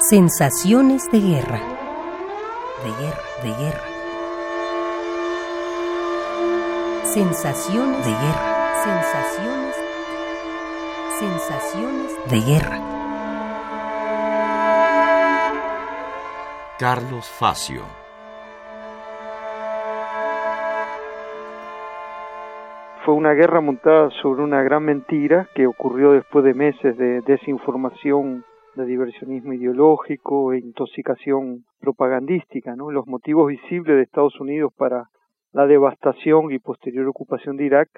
Sensaciones de guerra. De guerra, de guerra. Sensaciones de guerra. Sensaciones. Sensaciones de guerra. Carlos Facio. Fue una guerra montada sobre una gran mentira que ocurrió después de meses de desinformación de diversionismo ideológico e intoxicación propagandística. ¿no? Los motivos visibles de Estados Unidos para la devastación y posterior ocupación de Irak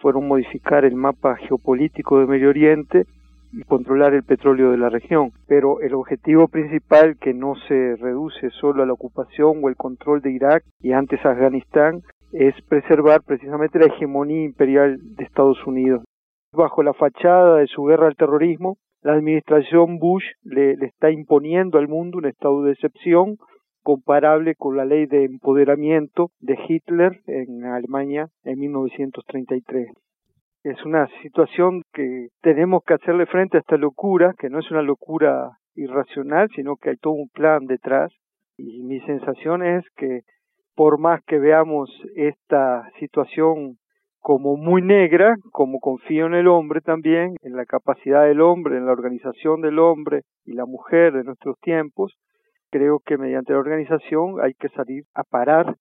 fueron modificar el mapa geopolítico de Medio Oriente y controlar el petróleo de la región. Pero el objetivo principal, que no se reduce solo a la ocupación o el control de Irak y antes Afganistán, es preservar precisamente la hegemonía imperial de Estados Unidos. Bajo la fachada de su guerra al terrorismo, la administración Bush le, está imponiendo al mundo un estado de excepción comparable con la ley de empoderamiento de Hitler en Alemania en 1933. Es una situación que tenemos que hacerle frente a esta locura, que no es una locura irracional, sino que hay todo un plan detrás. Y mi sensación es que por más que veamos esta situación como muy negra, como confío en el hombre también, en la capacidad del hombre, en la organización del hombre y la mujer de nuestros tiempos, creo que mediante la organización hay que salir a parar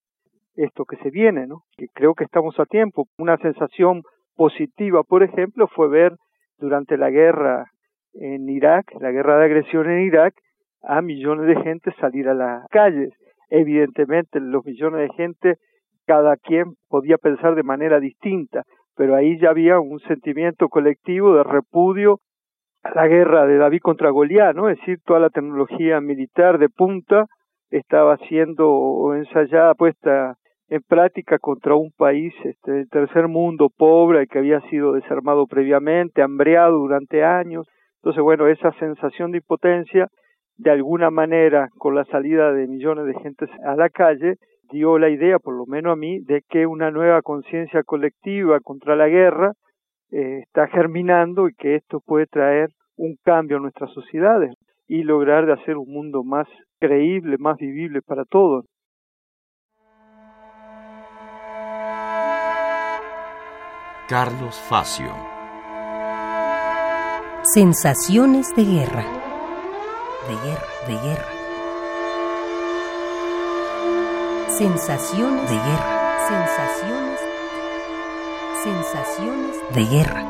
esto que se viene, ¿no? Que creo que estamos a tiempo. Una sensación positiva, por ejemplo, fue ver durante la guerra en Irak, la guerra de agresión en Irak, a millones de gente salir a las calles. Evidentemente, los millones de gente cada quien podía pensar de manera distinta, pero ahí ya había un sentimiento colectivo de repudio a la guerra de David contra Goliat, ¿no? Es decir, toda la tecnología militar de punta estaba siendo ensayada, puesta en práctica contra un país este, del tercer mundo pobre que había sido desarmado previamente, hambreado durante años. Entonces, bueno, esa sensación de impotencia, de alguna manera, con la salida de millones de gente a la calle, dio la idea, por lo menos a mí, de que una nueva conciencia colectiva contra la guerra eh, está germinando y que esto puede traer un cambio a nuestras sociedades y lograr de hacer un mundo más creíble, más vivible para todos. Carlos Facio. Sensaciones de guerra. De guerra, de guerra. Sensaciones de guerra. Sensaciones. Sensaciones de guerra.